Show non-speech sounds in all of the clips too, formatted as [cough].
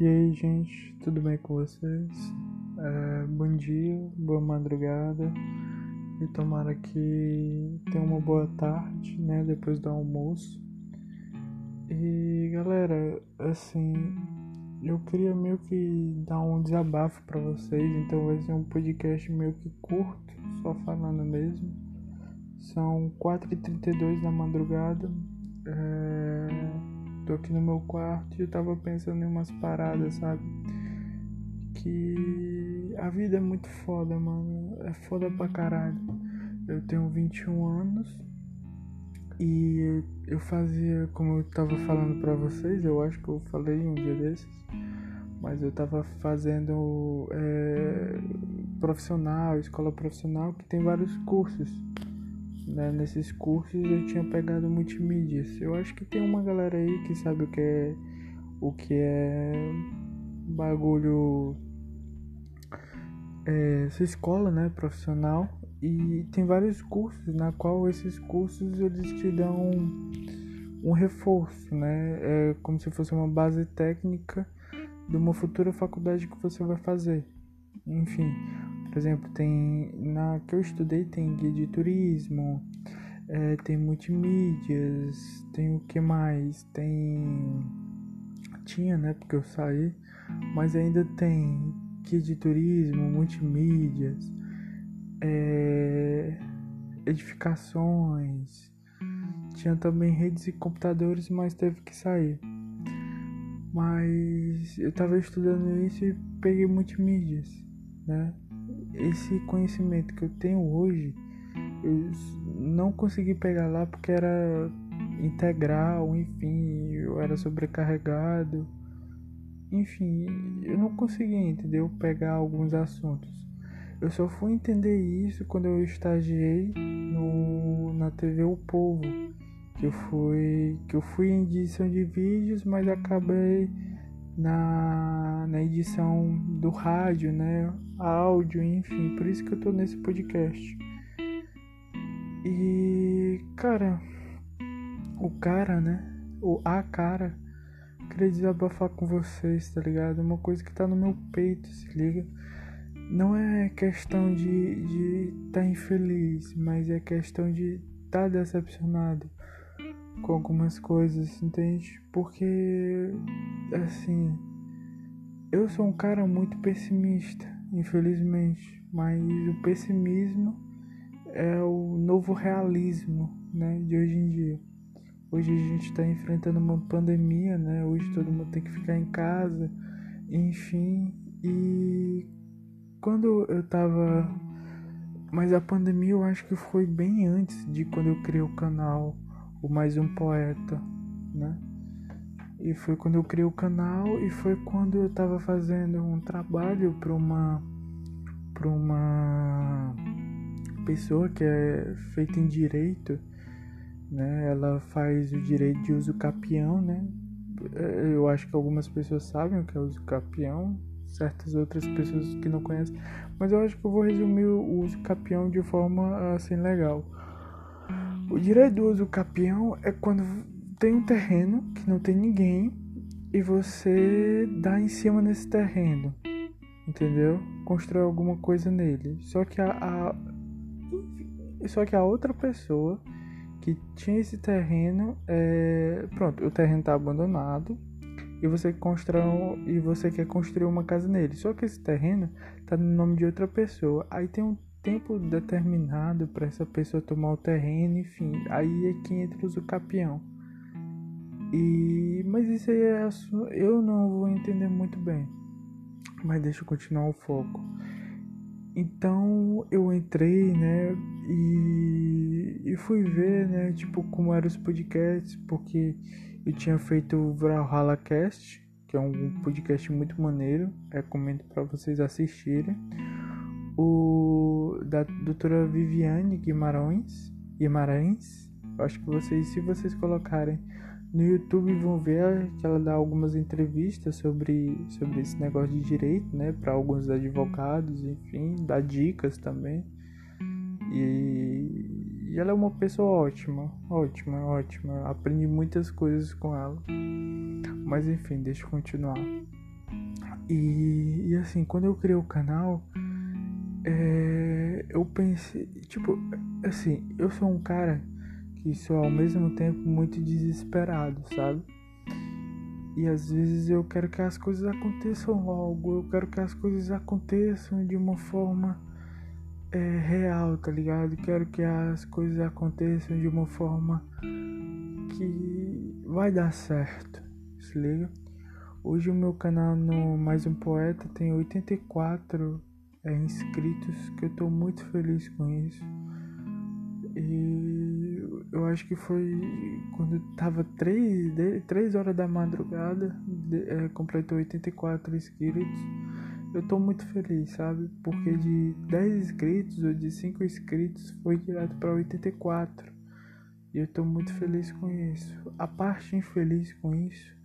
E aí, gente, tudo bem com vocês? É, bom dia, boa madrugada e tomara que tenha uma boa tarde, né? Depois do almoço. E galera, assim, eu queria meio que dar um desabafo para vocês, então vai ser um podcast meio que curto, só falando mesmo. São 4h32 da madrugada. É tô aqui no meu quarto e eu tava pensando em umas paradas, sabe? Que a vida é muito foda, mano. É foda pra caralho. Eu tenho 21 anos e eu fazia, como eu tava falando pra vocês, eu acho que eu falei um dia desses, mas eu tava fazendo é, profissional, escola profissional, que tem vários cursos né, nesses cursos eu tinha pegado multimídias. Eu acho que tem uma galera aí que sabe o que é o que é bagulho é, essa escola, né, profissional e tem vários cursos na qual esses cursos eles te dão um, um reforço, né? É como se fosse uma base técnica de uma futura faculdade que você vai fazer. Enfim, por exemplo, tem na que eu estudei tem guia de turismo, é, tem multimídias, tem o que mais? Tem. Tinha, né? Porque eu saí, mas ainda tem guia de turismo, multimídias, é, edificações. Tinha também redes e computadores, mas teve que sair. Mas eu tava estudando isso e peguei multimídias, né? Esse conhecimento que eu tenho hoje, eu não consegui pegar lá porque era integral, enfim, eu era sobrecarregado. Enfim, eu não consegui, entendeu? Pegar alguns assuntos. Eu só fui entender isso quando eu estagiei no, na TV O Povo, que eu fui que eu fui em edição de vídeos, mas acabei na, na edição do rádio, né? Áudio, enfim, por isso que eu tô nesse podcast. E, cara, o cara, né? O a cara, queria desabafar com vocês, tá ligado? Uma coisa que tá no meu peito, se liga. Não é questão de estar de tá infeliz, mas é questão de estar tá decepcionado com algumas coisas, entende? Porque, assim, eu sou um cara muito pessimista, infelizmente, mas o pessimismo é o novo realismo, né, de hoje em dia. Hoje a gente está enfrentando uma pandemia, né? Hoje todo mundo tem que ficar em casa, enfim. E quando eu tava. Mas a pandemia eu acho que foi bem antes de quando eu criei o canal o Mais Um Poeta, né? E foi quando eu criei o canal e foi quando eu estava fazendo um trabalho para uma para uma pessoa que é feita em direito, né? Ela faz o direito de uso capião, né? É, eu acho que algumas pessoas sabem o que é uso capião, certas outras pessoas que não conhecem, mas eu acho que eu vou resumir o uso capião de forma assim legal. O direito do capião é quando tem um terreno que não tem ninguém e você dá em cima nesse terreno, entendeu? Constrói alguma coisa nele. Só que a, a só que a outra pessoa que tinha esse terreno, é, pronto, o terreno está abandonado e você constrói e você quer construir uma casa nele. Só que esse terreno está no nome de outra pessoa. Aí tem um tempo determinado para essa pessoa tomar o terreno, enfim, aí é que entra o capião. E mas isso aí é eu não vou entender muito bem. Mas deixa eu continuar o foco. Então eu entrei, né, e, e fui ver, né, tipo, como eram os podcasts, porque eu tinha feito o Valhalla Cast, que é um podcast muito maneiro, recomendo para vocês assistirem o da doutora Viviane Guimarães, Guimarães. Acho que vocês, se vocês colocarem no YouTube, vão ver que ela dá algumas entrevistas sobre, sobre esse negócio de direito, né, para alguns advogados, enfim, dá dicas também. E, e ela é uma pessoa ótima, ótima, ótima. Aprendi muitas coisas com ela. Mas enfim, deixa eu continuar. E, e assim, quando eu criei o canal, é, eu pensei, tipo, assim, eu sou um cara que sou ao mesmo tempo muito desesperado, sabe? E às vezes eu quero que as coisas aconteçam logo, eu quero que as coisas aconteçam de uma forma é, real, tá ligado? Quero que as coisas aconteçam de uma forma que vai dar certo, se liga? Hoje o meu canal no Mais Um Poeta tem 84 é, inscritos, que eu tô muito feliz com isso. E eu acho que foi quando tava 3, 3 horas da madrugada, de, é, completou 84 inscritos. Eu tô muito feliz, sabe? Porque de 10 inscritos ou de 5 inscritos foi direto para 84. E eu tô muito feliz com isso. A parte infeliz com isso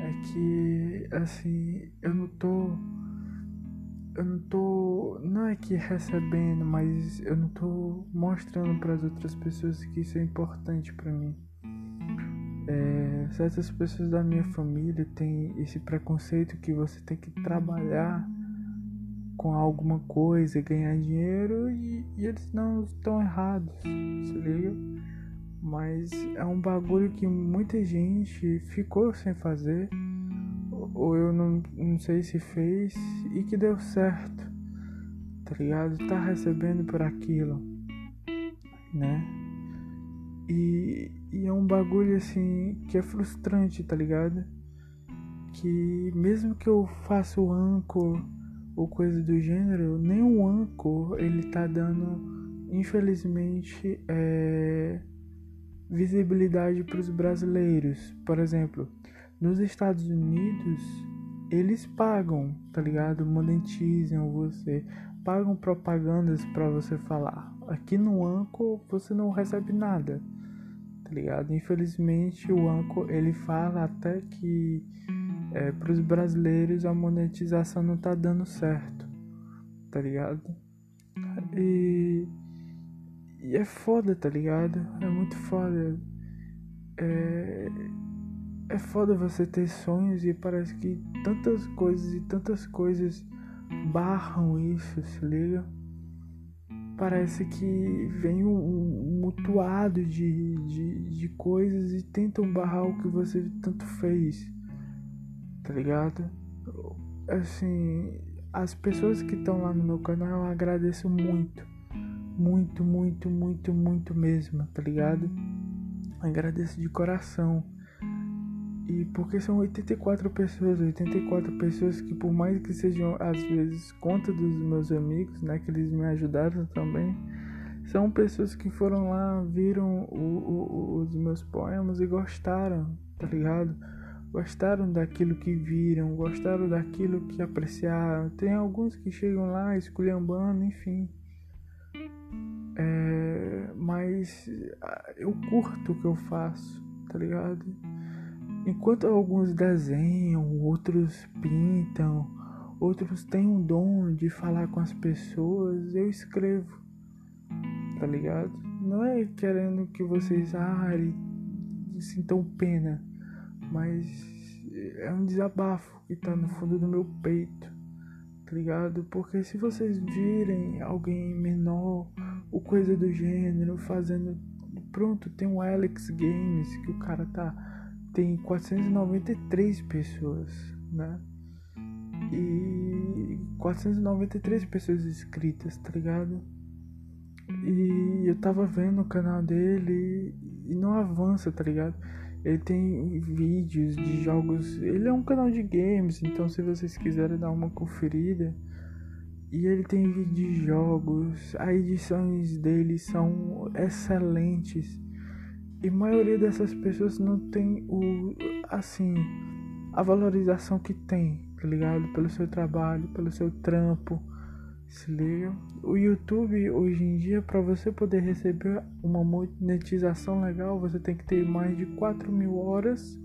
é que, assim, eu não tô. Eu não tô. Não é que recebendo, mas eu não tô mostrando para as outras pessoas que isso é importante para mim. É, certas pessoas da minha família têm esse preconceito que você tem que trabalhar com alguma coisa, ganhar dinheiro e, e eles não estão errados, se liga? Mas é um bagulho que muita gente ficou sem fazer, ou eu não, não sei se fez e que deu certo, tá ligado? Tá recebendo por aquilo, né? E, e é um bagulho assim que é frustrante, tá ligado? Que mesmo que eu faça o anco ou coisa do gênero, nem o anco ele tá dando, infelizmente, é, visibilidade para os brasileiros. Por exemplo, nos Estados Unidos eles pagam, tá ligado? Monetizam você, pagam propagandas para você falar. Aqui no Anco você não recebe nada tá ligado? Infelizmente o Anco ele fala até que é, para os brasileiros a monetização não tá dando certo, tá ligado? E, e é foda, tá ligado? É muito foda. É, é foda você ter sonhos e parece que tantas coisas e tantas coisas barram isso, se liga? parece que vem um, um mutuado de, de, de coisas e tentam barrar o que você tanto fez, tá ligado? Assim, as pessoas que estão lá no meu canal eu agradeço muito, muito, muito, muito, muito mesmo, tá ligado? Agradeço de coração. E porque são 84 pessoas, 84 pessoas que por mais que sejam às vezes conta dos meus amigos, né, que eles me ajudaram também, são pessoas que foram lá, viram o, o, os meus poemas e gostaram, tá ligado? Gostaram daquilo que viram, gostaram daquilo que apreciaram. Tem alguns que chegam lá esculhambando, enfim. É, mas ah, eu curto o que eu faço, tá ligado? Enquanto alguns desenham, outros pintam, outros têm um dom de falar com as pessoas, eu escrevo, tá ligado? Não é querendo que vocês ah, sintam pena, mas é um desabafo que tá no fundo do meu peito, tá ligado? Porque se vocês virem alguém menor ou coisa do gênero fazendo. Pronto, tem um Alex Games que o cara tá tem 493 pessoas, né? E 493 pessoas inscritas, tá ligado? E eu tava vendo o canal dele e não avança, tá ligado? Ele tem vídeos de jogos. Ele é um canal de games, então se vocês quiserem dar uma conferida. E ele tem vídeos de jogos. As edições dele são excelentes. E a maioria dessas pessoas não tem o assim a valorização que tem, tá ligado? Pelo seu trabalho, pelo seu trampo. Se liga? O YouTube hoje em dia, para você poder receber uma monetização legal, você tem que ter mais de 4 mil horas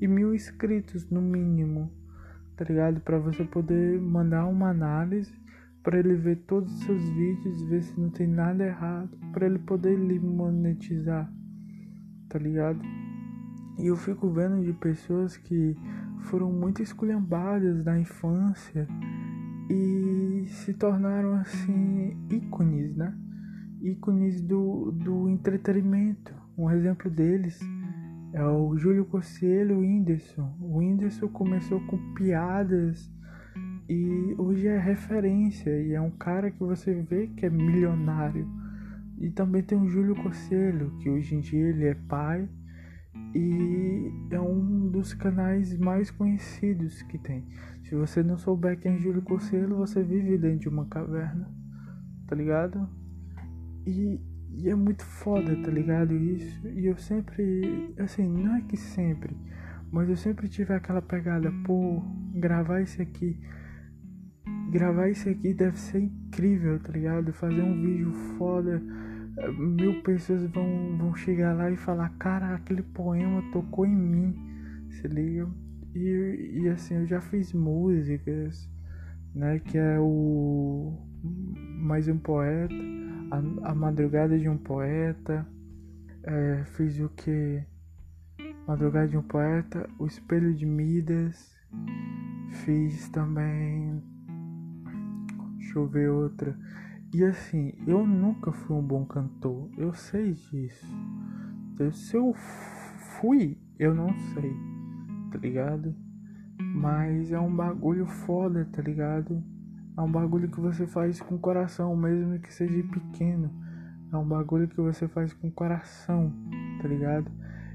e mil inscritos no mínimo, tá ligado? Para você poder mandar uma análise, para ele ver todos os seus vídeos, ver se não tem nada errado, para ele poder lhe monetizar tá ligado? E eu fico vendo de pessoas que foram muito esculhambadas na infância e se tornaram assim ícones, né? Ícones do, do entretenimento. Um exemplo deles é o Júlio Cossielho e o Whindersson. O Whindersson começou com piadas e hoje é referência e é um cara que você vê que é milionário. E também tem o Júlio Cossielho, que hoje em dia ele é pai e é um dos canais mais conhecidos que tem. Se você não souber quem é Júlio Cossielho, você vive dentro de uma caverna, tá ligado? E, e é muito foda, tá ligado? Isso. E eu sempre, assim, não é que sempre, mas eu sempre tive aquela pegada, pô, gravar isso aqui. Gravar isso aqui deve ser incrível, tá ligado? Fazer um vídeo foda mil pessoas vão, vão chegar lá e falar, cara, aquele poema tocou em mim, se liga? E, e assim, eu já fiz músicas, né, que é o Mais um Poeta, a, a Madrugada de um Poeta, é, fiz o que? Madrugada de um Poeta, O Espelho de Midas, fiz também, deixa eu ver outra, e assim, eu nunca fui um bom cantor, eu sei disso. Então, se eu fui, eu não sei, tá ligado? Mas é um bagulho foda, tá ligado? É um bagulho que você faz com coração, mesmo que seja pequeno. É um bagulho que você faz com coração, tá ligado?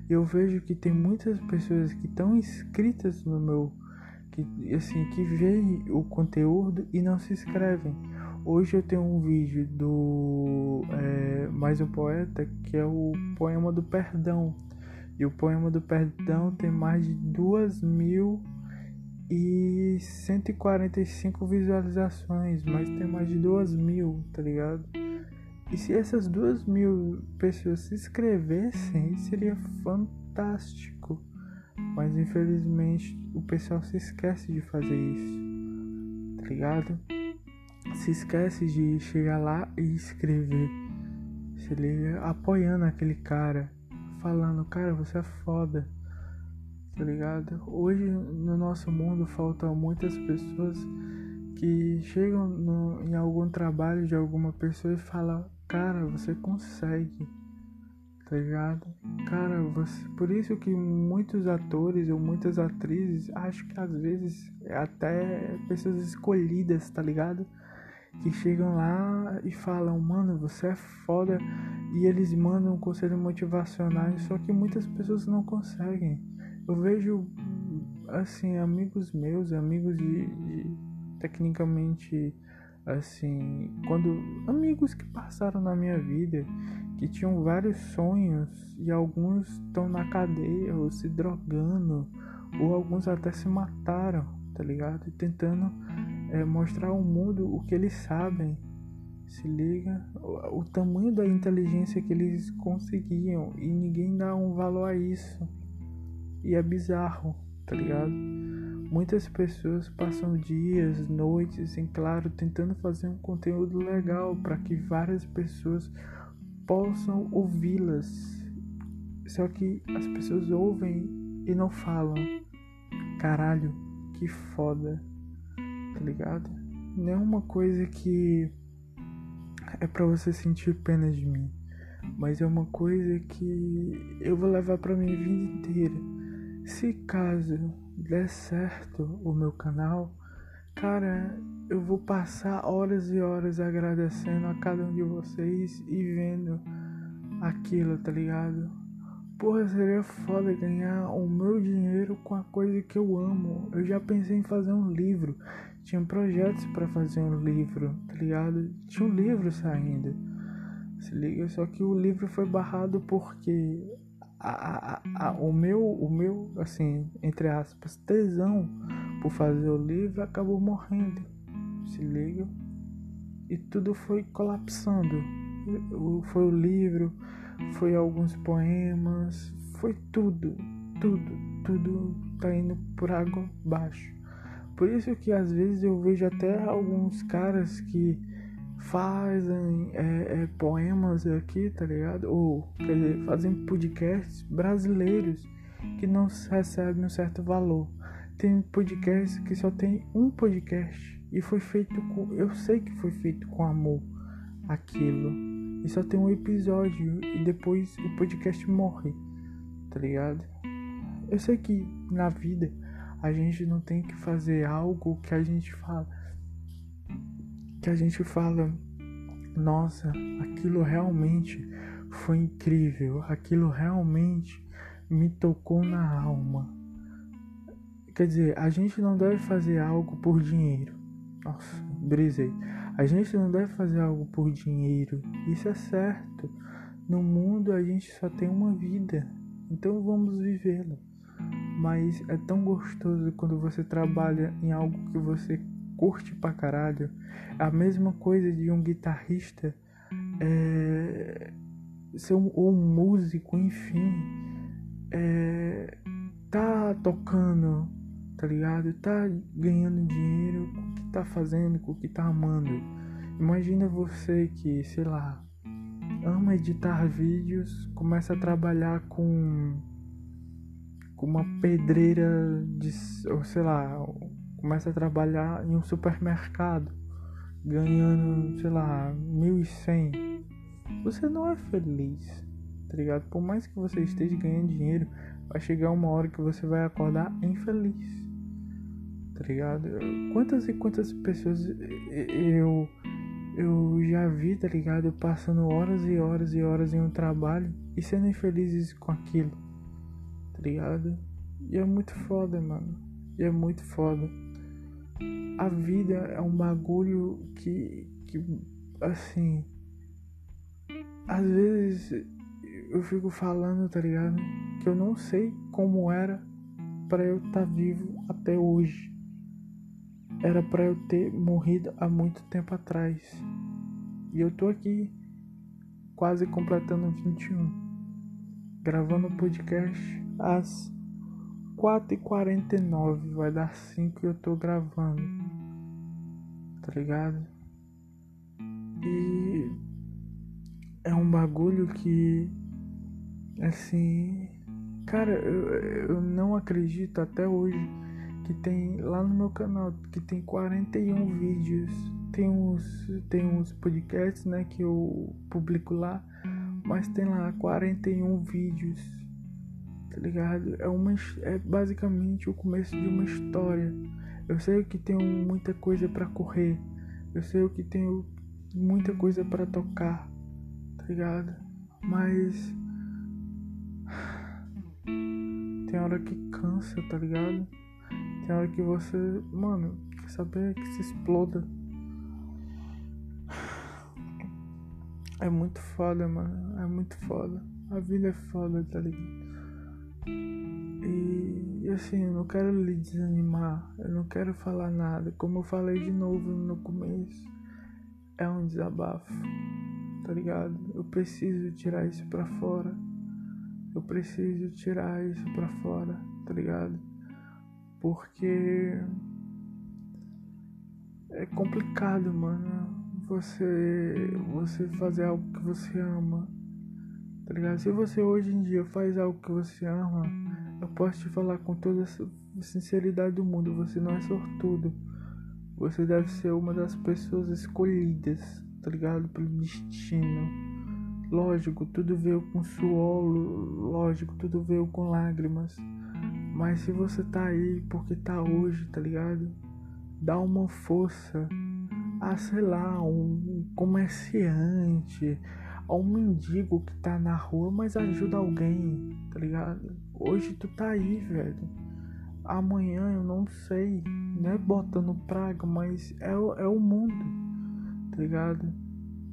Eu vejo que tem muitas pessoas que estão inscritas no meu. que assim, que veem o conteúdo e não se inscrevem Hoje eu tenho um vídeo do é, Mais um Poeta que é o Poema do Perdão. E o Poema do Perdão tem mais de 2.145 visualizações, mas tem mais de 2.000, tá ligado? E se essas 2.000 pessoas se inscrevessem, seria fantástico. Mas infelizmente o pessoal se esquece de fazer isso, tá ligado? Se esquece de chegar lá e escrever. Se liga apoiando aquele cara, falando, cara, você é foda. Tá ligado? Hoje no nosso mundo faltam muitas pessoas que chegam no, em algum trabalho de alguma pessoa e falam, cara, você consegue. Tá ligado? Cara, você, por isso que muitos atores ou muitas atrizes, acho que às vezes até pessoas escolhidas, tá ligado? Que chegam lá e falam, mano, você é foda, e eles mandam conselhos motivacionais, só que muitas pessoas não conseguem. Eu vejo, assim, amigos meus, amigos de, de tecnicamente, assim, quando amigos que passaram na minha vida, que tinham vários sonhos e alguns estão na cadeia ou se drogando, ou alguns até se mataram, tá ligado? E tentando é, mostrar ao mundo o que eles sabem. Se liga, o, o tamanho da inteligência que eles conseguiam e ninguém dá um valor a isso. E é bizarro, tá ligado? Muitas pessoas passam dias, noites, em claro, tentando fazer um conteúdo legal para que várias pessoas possam ouvi-las. Só que as pessoas ouvem e não falam. Caralho, que foda tá ligado? Não é uma coisa que é para você sentir pena de mim, mas é uma coisa que eu vou levar para minha vida inteira. Se caso der certo o meu canal, cara, eu vou passar horas e horas agradecendo a cada um de vocês e vendo aquilo, tá ligado? Porra, seria foda ganhar o meu dinheiro com a coisa que eu amo. Eu já pensei em fazer um livro tinha projetos para fazer um livro, tá ligado? Tinha um livro saindo. Se liga, só que o livro foi barrado porque a, a, a, o meu, o meu, assim, entre aspas, tesão por fazer o livro acabou morrendo. Se liga? E tudo foi colapsando. Foi o livro, foi alguns poemas, foi tudo, tudo, tudo tá indo por água abaixo. Por isso que às vezes eu vejo até alguns caras que fazem é, é, poemas aqui, tá ligado? Ou quer dizer, fazem podcasts brasileiros que não recebem um certo valor. tem podcast que só tem um podcast e foi feito com. Eu sei que foi feito com amor aquilo. E só tem um episódio e depois o podcast morre, tá ligado? Eu sei que na vida a gente não tem que fazer algo que a gente fala. Que a gente fala, nossa, aquilo realmente foi incrível, aquilo realmente me tocou na alma. Quer dizer, a gente não deve fazer algo por dinheiro. Nossa, brisei. A gente não deve fazer algo por dinheiro. Isso é certo. No mundo a gente só tem uma vida. Então vamos vivê-la. Mas é tão gostoso quando você trabalha em algo que você curte pra caralho. É a mesma coisa de um guitarrista é, ser um, ou um músico, enfim. É, tá tocando, tá ligado? Tá ganhando dinheiro com o que tá fazendo, com o que tá amando. Imagina você que, sei lá, ama editar vídeos, começa a trabalhar com com uma pedreira de, ou sei lá, começa a trabalhar em um supermercado, ganhando, sei lá, 1.100. Você não é feliz, tá ligado? Por mais que você esteja ganhando dinheiro, vai chegar uma hora que você vai acordar infeliz, tá ligado? Quantas e quantas pessoas eu eu já vi, tá ligado? Passando horas e horas e horas em um trabalho e sendo infelizes com aquilo tá ligado? E é muito foda, mano. E é muito foda. A vida é um bagulho que, que assim. Às vezes eu fico falando, tá ligado? Que eu não sei como era para eu estar tá vivo até hoje. Era para eu ter morrido há muito tempo atrás. E eu tô aqui, quase completando 21, gravando podcast às 4h49. Vai dar 5 e eu tô gravando. Tá ligado? E é um bagulho que assim. Cara, eu, eu não acredito até hoje que tem lá no meu canal que tem 41 vídeos. Tem uns, tem uns podcasts, né, que eu publico lá, mas tem lá 41 vídeos tá ligado? É, uma, é basicamente o começo de uma história. Eu sei que tenho muita coisa para correr, eu sei que tenho muita coisa para tocar, tá ligado? Mas tem hora que cansa, tá ligado? Tem hora que você, mano, quer saber que se exploda. É muito foda, mano. É muito foda. A vida é foda, tá ligado? E, assim, eu não quero lhe desanimar, eu não quero falar nada. Como eu falei de novo no começo, é um desabafo, tá ligado? Eu preciso tirar isso pra fora. Eu preciso tirar isso pra fora, tá ligado? Porque é complicado, mano. Você você fazer algo que você ama Tá ligado? Se você hoje em dia faz algo que você ama, eu posso te falar com toda a sinceridade do mundo, você não é sortudo. Você deve ser uma das pessoas escolhidas, tá ligado? Pelo destino. Lógico, tudo veio com suor, lógico, tudo veio com lágrimas. Mas se você tá aí porque tá hoje, tá ligado? Dá uma força a, sei lá, um comerciante, a um mendigo que tá na rua, mas ajuda alguém, tá ligado? Hoje tu tá aí, velho. Amanhã eu não sei, não é botando praga, mas é, é o mundo, tá ligado?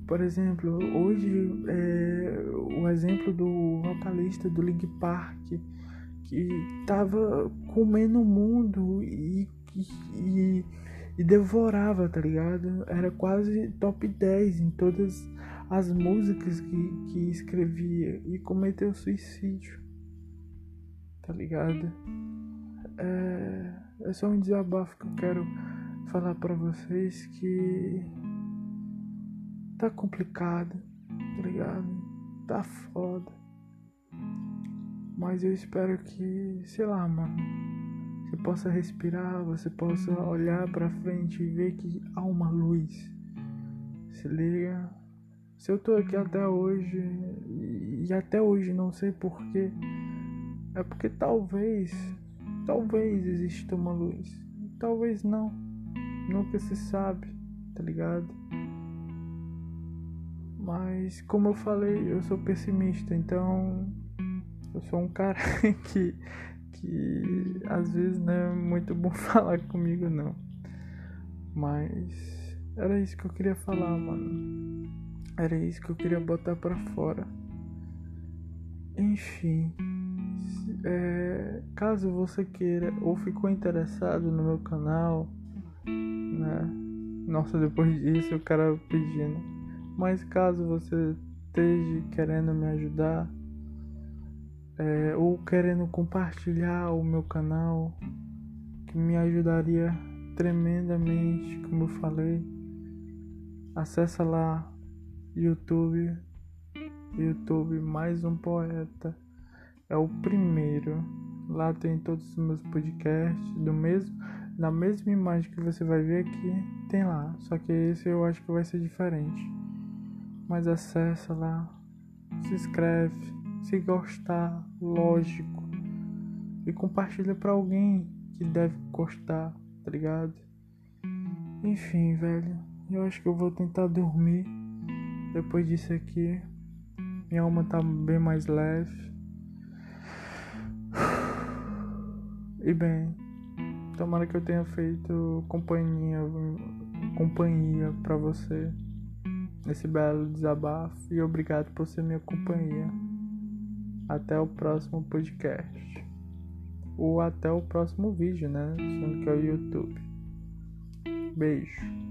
Por exemplo, hoje é o exemplo do vocalista do Link Park que tava comendo o mundo e, e, e devorava, tá ligado? Era quase top 10 em todas as músicas que, que escrevia e cometeu suicídio. Tá ligado? É, é só um desabafo que eu quero falar para vocês que tá complicado, tá ligado? Tá foda. Mas eu espero que, sei lá, mano. você possa respirar, você possa olhar para frente e ver que há uma luz. Se liga. Se eu tô aqui até hoje e até hoje não sei porquê, é porque talvez, talvez exista uma luz. Talvez não. Nunca se sabe, tá ligado? Mas como eu falei, eu sou pessimista, então eu sou um cara [laughs] que que às vezes não é muito bom [laughs] falar comigo não. Mas era isso que eu queria falar, mano. Era isso que eu queria botar para fora. Enfim, é, caso você queira ou ficou interessado no meu canal, né? Nossa, depois disso o cara pedindo. Mas caso você esteja querendo me ajudar, é, ou querendo compartilhar o meu canal, que me ajudaria tremendamente, como eu falei. Acessa lá YouTube, YouTube mais um poeta. É o primeiro. Lá tem todos os meus podcasts do mesmo, na mesma imagem que você vai ver aqui, tem lá. Só que esse eu acho que vai ser diferente. Mas acessa lá, se inscreve se gostar, lógico. E compartilha para alguém que deve gostar, tá ligado? Enfim, velho. Eu acho que eu vou tentar dormir depois disso aqui. Minha alma tá bem mais leve. E bem, tomara que eu tenha feito companhia, companhia para você nesse belo desabafo e obrigado por ser minha companhia. Até o próximo podcast. Ou até o próximo vídeo, né? Sendo que é o YouTube. Beijo.